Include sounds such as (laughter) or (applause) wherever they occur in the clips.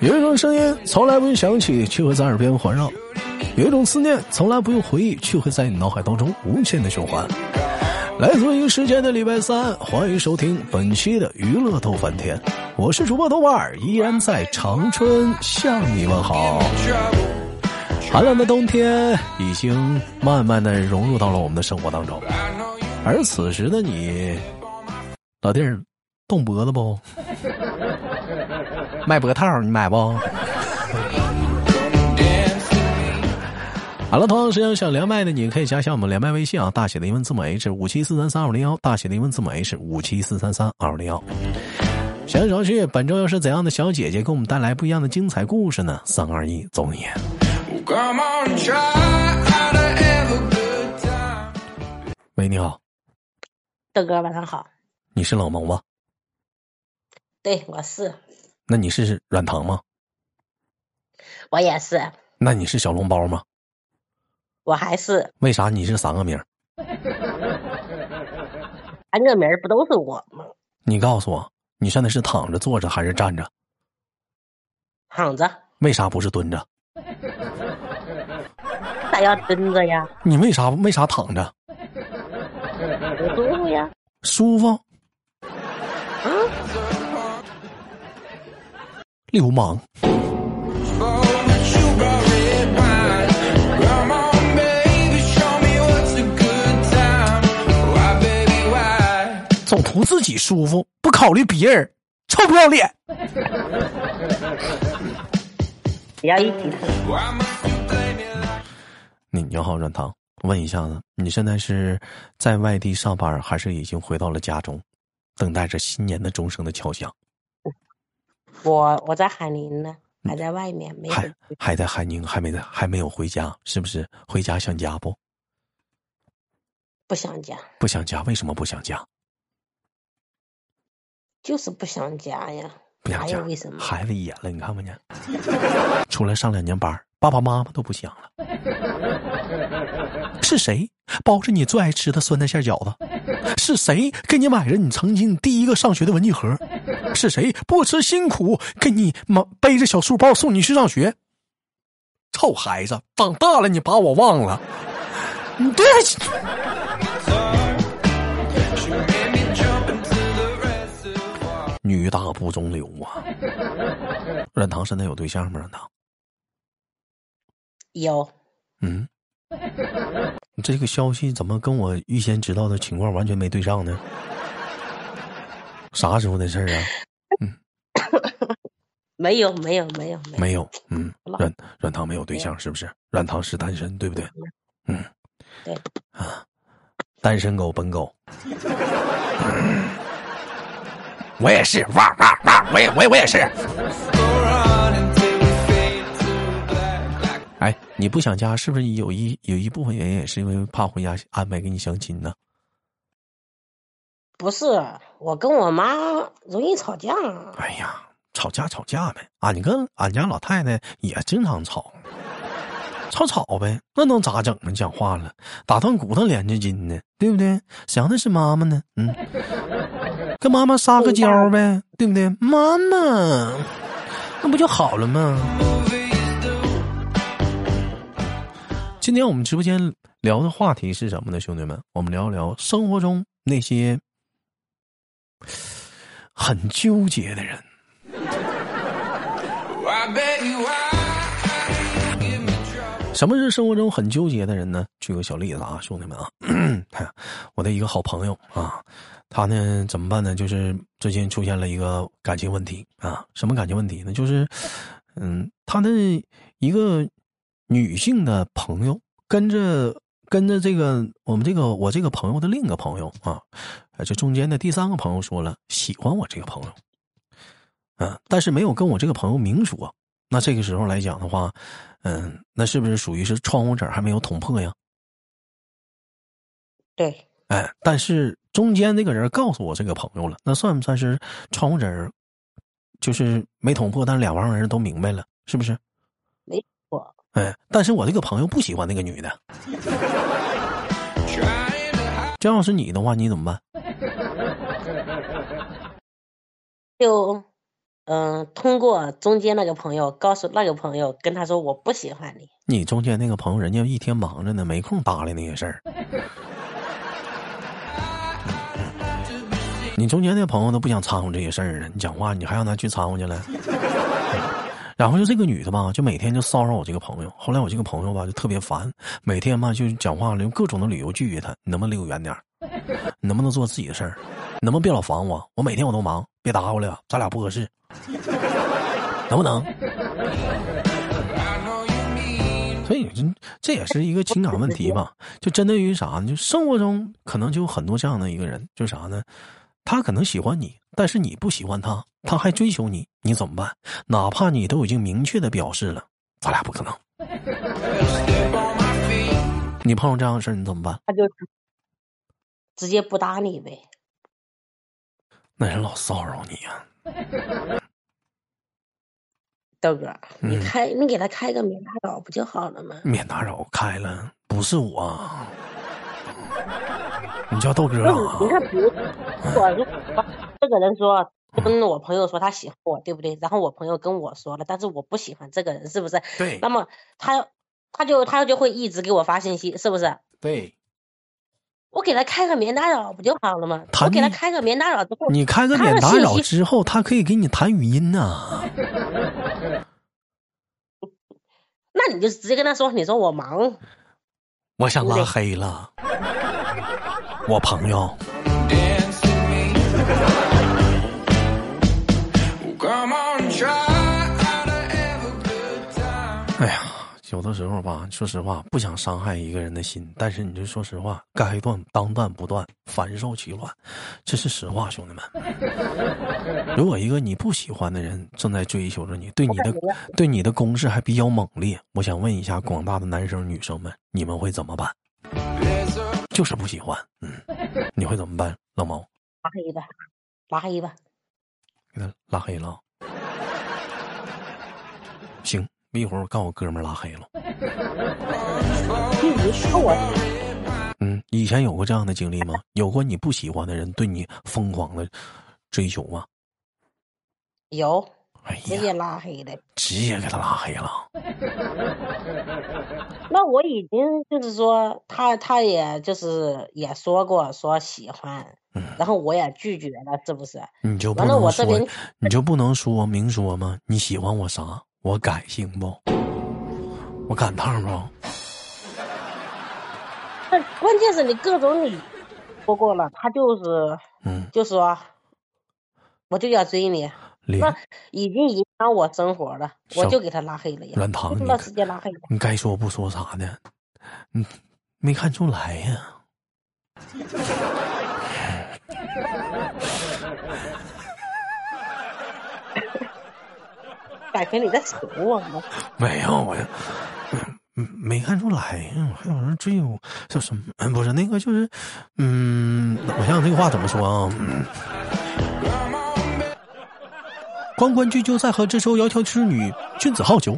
有一种声音从来不用响起，却会在耳边环绕；有一种思念从来不用回忆，却会在你脑海当中无限的循环。来自于时间的礼拜三，欢迎收听本期的娱乐逗翻天，我是主播豆瓣儿，依然在长春向你问好。寒冷的冬天已经慢慢的融入到了我们的生活当中，而此时的你，老弟儿，冻脖子不？卖脖套你买不？好了，同样时间想连麦的，你可以加一下我们连麦微信啊，大写的英文字母 H 五七四三三二零幺，大写的英文字母 H 五七四三三二零幺。闲少叙，本周又是怎样的小姐姐给我们带来不一样的精彩故事呢？三二一，走你！喂，你好，豆哥，晚上好。你是老毛吗？对，我是。那你是软糖吗？我也是。那你是小笼包吗？我还是。为啥你是三个名？(laughs) 三个名不都是我吗？你告诉我，你现在是躺着、坐着还是站着？躺着。为啥不是蹲着？(laughs) 咋要蹲着呀？你为啥为啥躺着？舒服呀。舒服。流氓。总图自己舒服，不考虑别人，臭不要脸！不要一起你你好，软糖，问一下子，你现在是在外地上班，还是已经回到了家中，等待着新年的钟声的敲响？我我在海宁呢，还在外面，没还还在海宁，还没在，还没有回家，是不是？回家想家不？不想家。不想家？为什么不想家？就是不想家呀。不想家？为什么？孩子野了，你看不见？出来 (laughs) 上两年班，爸爸妈妈都不想了。是谁包着你最爱吃的酸菜馅饺子？是谁给你买了你曾经第一个上学的文具盒？是谁不辞辛苦给你买背着小书包送你去上学？臭孩子，长大了你把我忘了？你对不起。女大不中留啊！软糖现在有对象吗？软糖有。嗯。(laughs) 这个消息怎么跟我预先知道的情况完全没对上呢？啥时候的事儿啊？嗯。(coughs) 没有，没有，没有，没有。嗯。软软糖没有对象是不是？软糖是单身对不对？嗯。对。啊，单身狗本狗。(coughs) 我也是，哇哇哇！我也，我也，我也是。哎，你不想家，是不是有一有一部分原因也是因为怕回家安排给你相亲呢？不是，我跟我妈容易吵架。哎呀，吵架吵架呗！俺跟俺家老太太也经常吵，吵吵呗，那能咋整呢？讲话了，打断骨头连着筋呢，对不对？想的是妈妈呢，嗯，跟妈妈撒个娇呗，对不对？妈妈，那不就好了吗？今天我们直播间聊的话题是什么呢，兄弟们？我们聊一聊生活中那些很纠结的人。什么是生活中很纠结的人呢？举个小例子啊，兄弟们啊，(clears throat) 我的一个好朋友啊，他呢怎么办呢？就是最近出现了一个感情问题啊，什么感情问题呢？就是，嗯，他的一个。女性的朋友跟着跟着这个我们这个我这个朋友的另一个朋友啊，这中间的第三个朋友说了喜欢我这个朋友，嗯，但是没有跟我这个朋友明说。那这个时候来讲的话，嗯，那是不是属于是窗户纸还没有捅破呀？对，哎，但是中间那个人告诉我这个朋友了，那算不算是窗户纸就是没捅破，但是两方人都明白了，是不是？没错。哎，但是我这个朋友不喜欢那个女的。这要是你的话，你怎么办？就嗯，通过中间那个朋友告诉那个朋友，跟他说我不喜欢你。你中间那个朋友，人家一天忙着呢，没空搭理那些事儿。(laughs) 你中间那朋友都不想掺和这些事儿呢，你讲话你还让他去掺和去了。然后就这个女的吧，就每天就骚扰我这个朋友。后来我这个朋友吧就特别烦，每天嘛就讲话用各种的理由拒绝他。你能不能离我远点儿？你 (laughs) 能不能做自己的事儿？你能不能别老烦我？我每天我都忙，别搭我了，咱俩不合适，(laughs) 能不能？所以这这也是一个情感问题吧。就针对于啥呢？就生活中可能就有很多这样的一个人，就啥呢？他可能喜欢你，但是你不喜欢他，他还追求你，你怎么办？哪怕你都已经明确的表示了，咱俩不可能。你碰到这样的事儿，你怎么办？他就直接不搭理呗。那人老骚扰你呀，(laughs) 豆哥，你开你给他开个免打扰不就好了吗？免打扰开了，不是我，你叫豆哥啊？你看，比如这个人说跟我朋友说他喜欢我，对不对？然后我朋友跟我说了，但是我不喜欢这个人，是不是？对。那么他他就他就会一直给我发信息，是不是？对。我给他开个免打扰不就好了吗？我给他开个免打扰之后，你开个免打扰之后，他可以给你弹语音呢。(laughs) 那你就直接跟他说，你说我忙，我想拉黑了，我朋友。哎呀。有的时候吧，说实话，不想伤害一个人的心，但是你就说实话，该断当断不断，反受其乱，这是实话，兄弟们。如果一个你不喜欢的人正在追求着你，对你的对你的攻势还比较猛烈，我想问一下广大的男生女生们，你们会怎么办？就是不喜欢，嗯，你会怎么办？老毛，拉黑吧，拉黑吧，给他拉黑了，行。一会儿我告我哥们拉黑了。(laughs) 我嗯，以前有过这样的经历吗？有过你不喜欢的人对你疯狂的追求吗？有，哎呀，直接拉黑的，直接给他拉黑了。(laughs) 那我已经就是说，他他也就是也说过说喜欢，然后我也拒绝了，是不是？你就不能说，你就不能说明说吗？你喜欢我啥？我改行不？我赶趟不？那关键是你各种你说过了，他就是，嗯，就说我就要追你，那已经影响我生活了，我就给他拉黑了呀。软糖，你直接拉黑了。你该说不说啥呢？嗯，没看出来呀。(laughs) 感觉你在扯我吗？(laughs) 没有我，嗯，没看出来呀。还有人追我，叫什么？不是那个，就是，嗯，我想想这个话怎么说啊？关关雎鸠，在河之洲，窈窕淑女，君子好逑。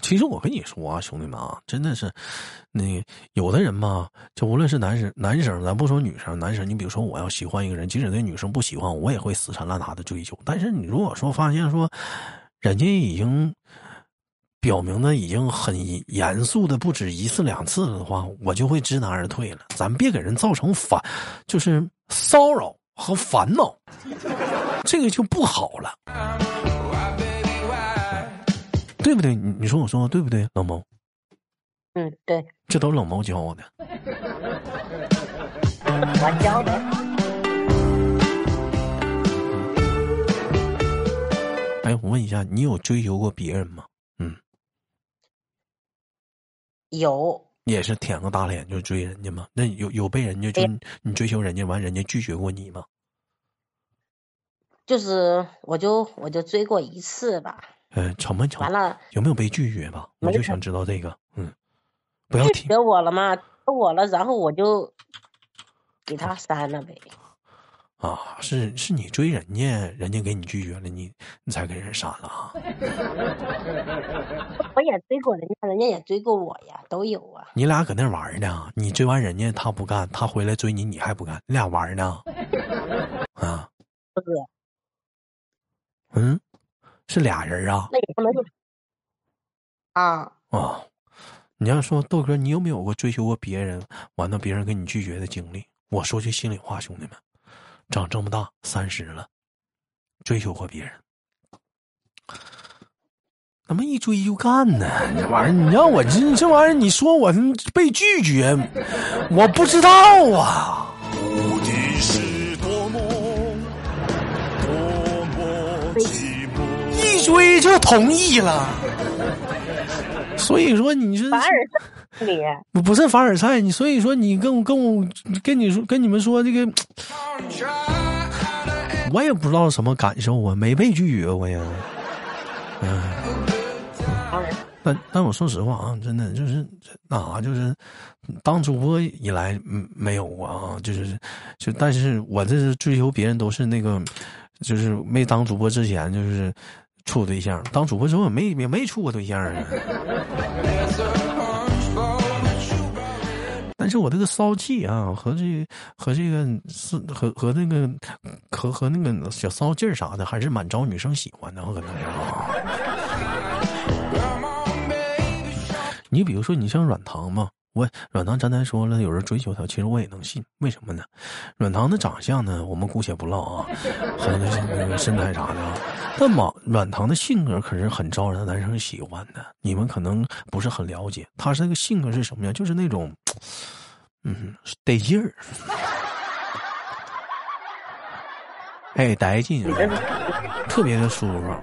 其实我跟你说啊，兄弟们啊，真的是，那有的人吧，就无论是男生男生，咱不说女生，男生，你比如说我要喜欢一个人，即使那女生不喜欢我，我也会死缠烂打的追求。但是你如果说发现说，人家已经表明的已经很严肃的不止一次两次了的话，我就会知难而退了。咱别给人造成反，就是骚扰和烦恼，这个就不好了。对不对？你你说我说的对不对，老猫？嗯，对。这都是老猫教我的。我教的。哎，我问一下，你有追求过别人吗？嗯。有。也是舔个大脸就追人家吗？那有有被人家就你追求人家完，人家拒绝过你吗？就是，我就我就追过一次吧。嗯，成没成？完了，有没有被拒绝吧？我就想知道这个。嗯，不要拒绝我了吗？我了，然后我就给他删了呗。啊，是是你追人家，人家给你拒绝了，你你才给人删了啊？(laughs) 我也追过人家，人家也追过我呀，都有啊。你俩搁那玩呢？你追完人家他不干，他回来追你，你还不干？你俩玩呢？(laughs) 啊？嗯，是俩人啊？那也不能就啊啊！你要说豆哥，你有没有过追求过别人，完了别人给你拒绝的经历？我说句心里话，兄弟们，长这么大三十了，追求过别人。怎么一追就干呢？这玩意儿，你让我这这玩意儿，你说我被拒绝，我不知道啊。一追就同意了，所以说你是凡尔赛，你不是凡尔赛，你所以说你跟我跟我跟你说跟你们说这个，我也不知道什么感受啊，没被拒绝过呀，(laughs) 嗯。但但我说实话啊，真的就是啊，就是当主播以来，嗯，没有过啊，就是就，但是我这是追求别人都是那个，就是没当主播之前就是处对象，当主播之后也没也没处过对象啊。(laughs) 但是我这个骚气啊，和这和这个是和和那个和和那个小骚劲儿啥的，还是蛮招女生喜欢的，我可能是啊。你比如说，你像软糖嘛，我软糖刚才说了，有人追求他，其实我也能信。为什么呢？软糖的长相呢，我们姑且不唠啊，和那个身材啥的。但嘛，软糖的性格可是很招人男生喜欢的。你们可能不是很了解，他是那个性格是什么样？就是那种，嗯，得劲儿，哎，得劲，特别的舒服。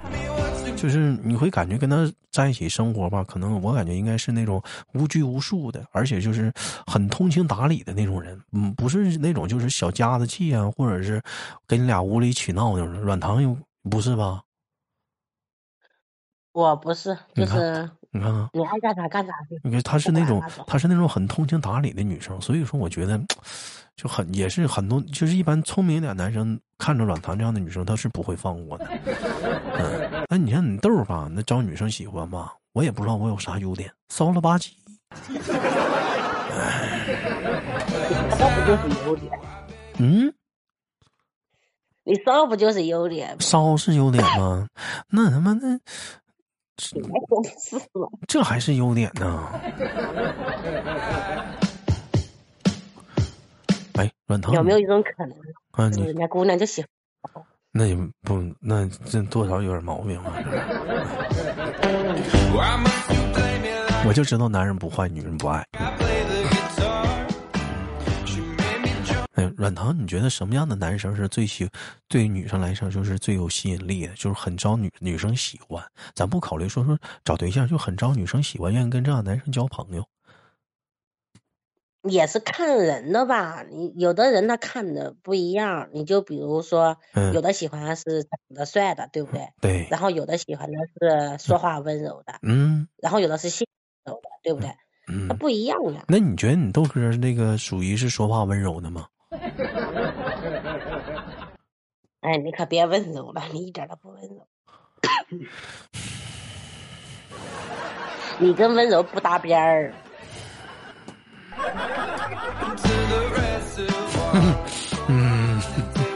就是你会感觉跟他在一起生活吧，可能我感觉应该是那种无拘无束的，而且就是很通情达理的那种人，嗯，不是那种就是小家子气啊，或者是跟你俩无理取闹那种。软糖又不是吧？我不是，就是你看看，你爱干啥干啥去。你看他是那种，她是那种很通情达理的女生，所以说我觉得就很也是很多，就是一般聪明一点男生看着软糖这样的女生，他是不会放过的。嗯，那你像你豆儿吧，那招女生喜欢吧？我也不知道我有啥优点，骚了吧唧。骚不就是优点？嗯。你骚不就是优点？骚是优点吗？那他妈的。这还是优点呢。(laughs) 哎，软糖有没有一种可能？啊，你人家姑娘就喜欢。那也不，那这多少有点毛病啊。(laughs) 我就知道男人不坏，女人不爱。哎，软糖，你觉得什么样的男生是最喜，对女生来说就是最有吸引力的，就是很招女女生喜欢？咱不考虑说说找对象，就很招女生喜欢，愿意跟这样男生交朋友。也是看人的吧，你有的人他看的不一样，你就比如说，有的喜欢是长得帅的，对不对？对。然后有的喜欢的是说话温柔的，嗯。然后有的是性柔的，对不对？嗯。他不一样呀。那你觉得你豆哥那个属于是说话温柔的吗？(laughs) 哎，你可别温柔了，你一点都不温柔。(laughs) 你跟温柔不搭边儿。(laughs) 嗯，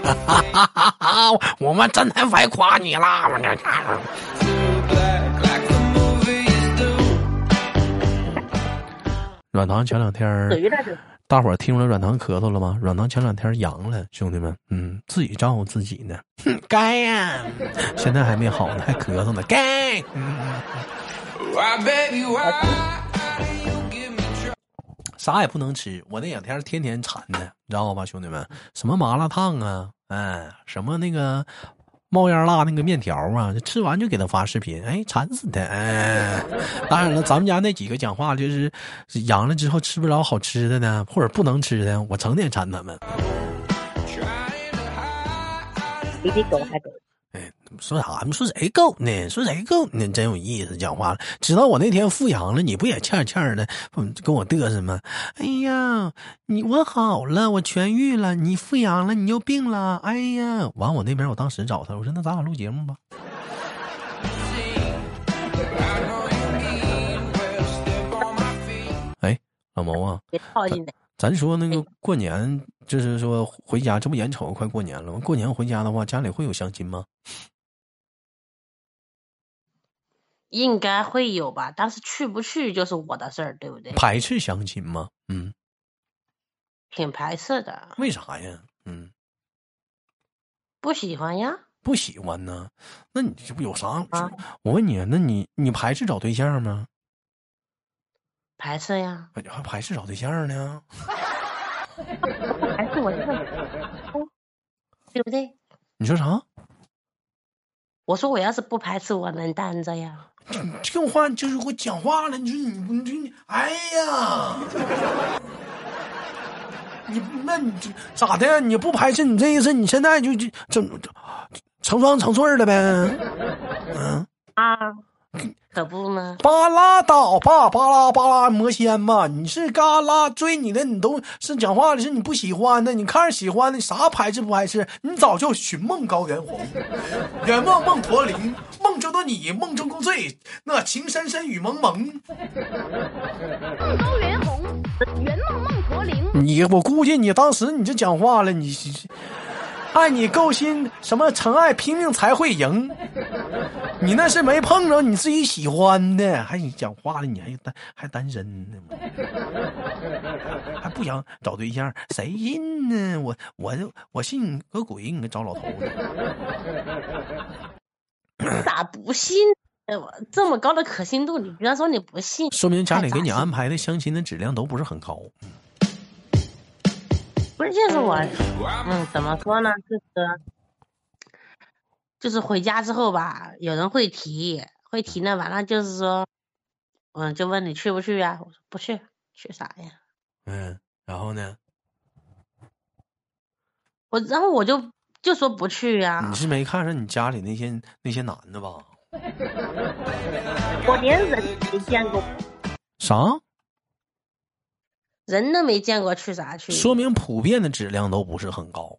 哈哈哈哈我们真的白夸你啦！我这软糖前两天大伙儿听了软糖咳嗽了吗？软糖前两天阳了，兄弟们，嗯，自己照顾自己呢。哼 (laughs) 该呀，现在还没好呢，还咳嗽呢。该。啥也不能吃，我那两天天天馋的，你知道吧，兄弟们？什么麻辣烫啊，哎，什么那个。冒烟辣那个面条啊，吃完就给他发视频，哎，馋死他！哎，当然了，咱们家那几个讲话就是阳了之后吃不着好吃的呢，或者不能吃的，我成天馋他们。比比狗还狗。说啥？你说谁够呢？说谁够呢？真有意思，讲话了。知道我那天复阳了，你不也欠欠的跟我嘚瑟吗？哎呀，你我好了，我痊愈了，你复阳了，你又病了。哎呀，完我那边，我当时找他，我说那咱俩录节目吧。哎，老毛啊，咱说那个过年就是说回家，这不眼瞅快过年了吗？过年回家的话，家里会有相亲吗？应该会有吧，但是去不去就是我的事儿，对不对？排斥相亲吗？嗯，挺排斥的。为啥呀？嗯，不喜欢呀。不喜欢呢？那你这不有啥？我问你，那你你排斥找对象吗？排斥呀。还排斥找对象呢？(laughs) 排斥我这个，对不对？你说啥？我说我要是不排斥，我能单着呀。(clears throat) 这话就是给我讲话了。你说你你你，哎呀，(laughs) 你那你这咋的？你不排斥？你这意思？你现在就就这成双成对的呗？嗯啊。可不呢，巴拉倒吧，巴拉巴拉魔仙嘛！你是嘎啦追你的，你都是讲话的是你不喜欢的，你看着喜欢的，啥排斥不排斥？你早就寻梦高原红，(laughs) 圆梦梦驼铃，梦中的你，梦中共醉，那情深深雨蒙蒙。梦高原红，圆梦梦驼铃。你我估计你当时你就讲话了，你。爱你够心，什么曾爱拼命才会赢？你那是没碰着你自己喜欢的，还你讲话了，你还单还单身呢还不想找对象？谁信呢？我我我信个鬼！你找老头子？咋不信？这么高的可信度，你居然说你不信？说明家里给你安排的相亲的质量都不是很高。关键是我，嗯，怎么说呢？就是，就是回家之后吧，有人会提，会提呢。完了就是说，嗯，就问你去不去呀？我说不去，去啥呀？嗯，然后呢？我然后我就就说不去呀。你是没看上你家里那些那些男的吧？(laughs) 我连人没见过。啥？人都没见过，去啥去？说明普遍的质量都不是很高。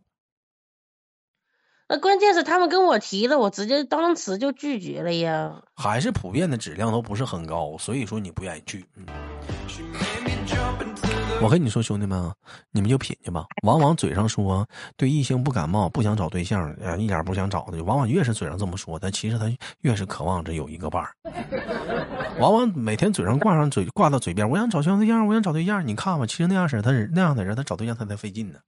那关键是他们跟我提了，我直接当时就拒绝了呀。还是普遍的质量都不是很高，所以说你不愿意去。我跟你说，兄弟们啊，你们就品去吧。往往嘴上说对异性不感冒，不想找对象，一点不想找的，往往越是嘴上这么说，但其实他越是渴望着有一个伴儿。往往每天嘴上挂上嘴挂到嘴边，我想找对象，我想找对象。你看吧，其实那样式他是那样的人，他找对象他才费劲呢。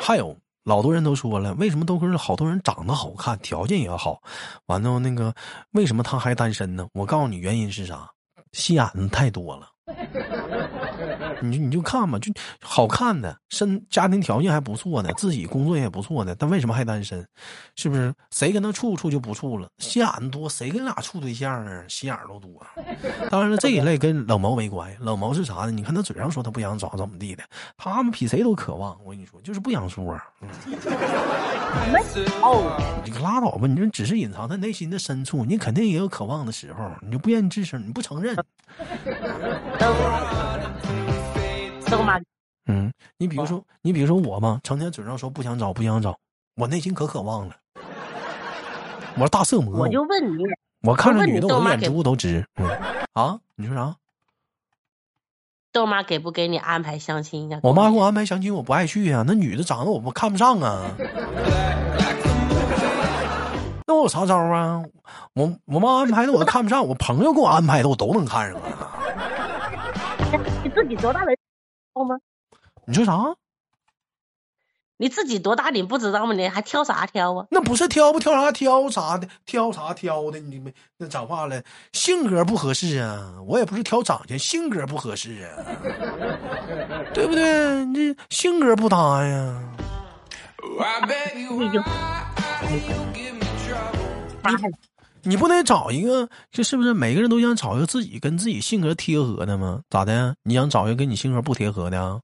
还有老多人都说了，为什么都是好多人长得好看，条件也好，完了那个为什么他还单身呢？我告诉你，原因是啥？心眼子太多了。你就你就看吧，就好看的，身家庭条件还不错的，自己工作也不错的，但为什么还单身？是不是？谁跟他处处就不处了？心眼子多，谁跟俩处对象啊？心眼都多。当然了，这一类跟冷毛没关系。冷毛是啥呢？你看他嘴上说他不想找怎么地的，他们比谁都渴望。我跟你说，就是不想说。嗯。哦，你可拉倒吧！你这只是隐藏他内心的深处，你肯定也有渴望的时候，你就不愿意吱声，你不承认。(laughs) 嗯，你比如说，你比如说我嘛，成天嘴上说不想找，不想找，我内心可渴望了。我是大色魔，我就问你，我看着女的，我眼珠都直。嗯，啊，你说啥？豆妈给不给你安排相亲呀？我妈给我安排相亲，我不爱去呀。那女的长得我不看不上啊。那我有啥招啊？我我妈安排的我都看不上，我朋友给我安排的我都能看上啊。(laughs) 你自己多大了？好吗？你说啥？你自己多大？你不知道吗？你还挑啥挑啊？那不是挑不挑啥挑啥的，挑啥挑的？你们那咋话了，性格不合适啊！我也不是挑长相，性格不合适啊，对不对？你这性格不搭呀。(laughs) 你不得找一个，这是不是每个人都想找一个自己跟自己性格贴合的吗？咋的？你想找一个跟你性格不贴合的？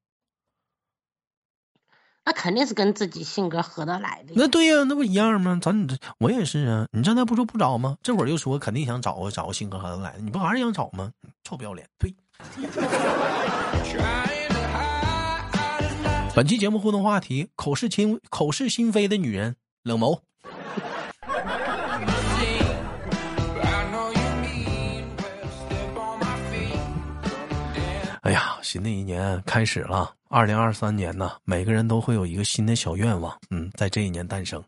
那肯定是跟自己性格合得来的。那对呀，那不一样吗？咱这我也是啊。你刚才不说不找吗？这会儿又说肯定想找个找个性格合得来的，你不还是想找吗？臭不要脸！呸！(laughs) 本期节目互动话题：口是心口是心非的女人，冷眸。哎呀，新的一年开始了。二零二三年呢，每个人都会有一个新的小愿望，嗯，在这一年诞生。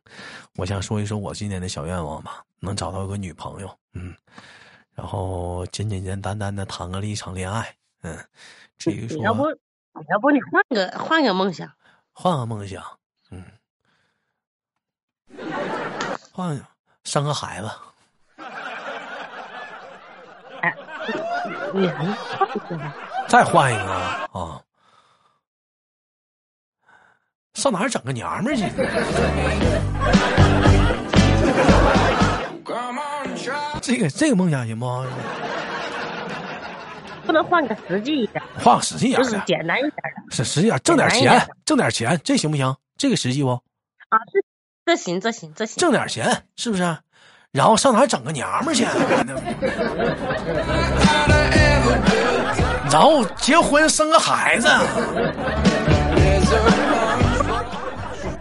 我想说一说我今年的小愿望吧，能找到个女朋友，嗯，然后简简简单单的谈个了一场恋爱，嗯，至于说，要不，要不你换个换个梦想，换个梦想，嗯，换生个孩子。哎，你还换一个？再换一个啊。上哪儿整个娘们儿去？这个这个梦想行不？不能换个实际一点，换个实际一点就是简单一点的，是实际点，挣点钱，挣点钱，这行不行？这个实际不？啊，这这行，这行，这行，挣点钱是不是？然后上哪儿整个娘们儿去？(laughs) 然后结婚生个孩子。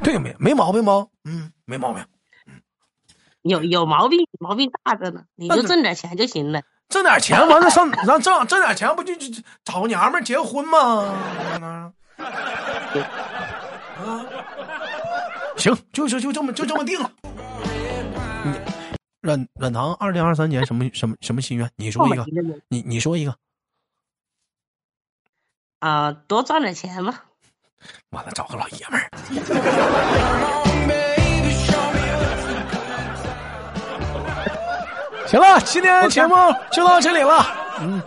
对，没没毛病吗？嗯，没毛病。有有毛病，毛病大着呢。你就挣点钱就行了。挣点钱完了上，让挣挣点钱不就就找个娘们结婚吗？啊，行，就就就这么就这么定了。软软糖，二零二三年什么什么什么心愿？你说一个，你你说一个。啊，多赚点钱吧。完了，找个老爷们儿。(laughs) 行了，今天节目就到这里了。嗯，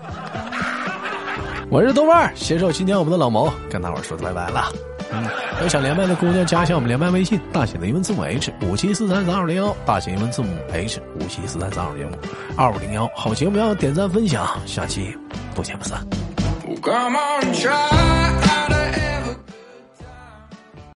我是豆瓣携手今天我们的老毛跟大伙说拜拜了。嗯，有想连麦的姑娘加一下我们连麦微信，大写的英文字母 H 五七四三三二零幺，大写英文字母 H 五七四三三二零幺二五零幺。好节目要点赞分享，下期不见不散。Come on, try.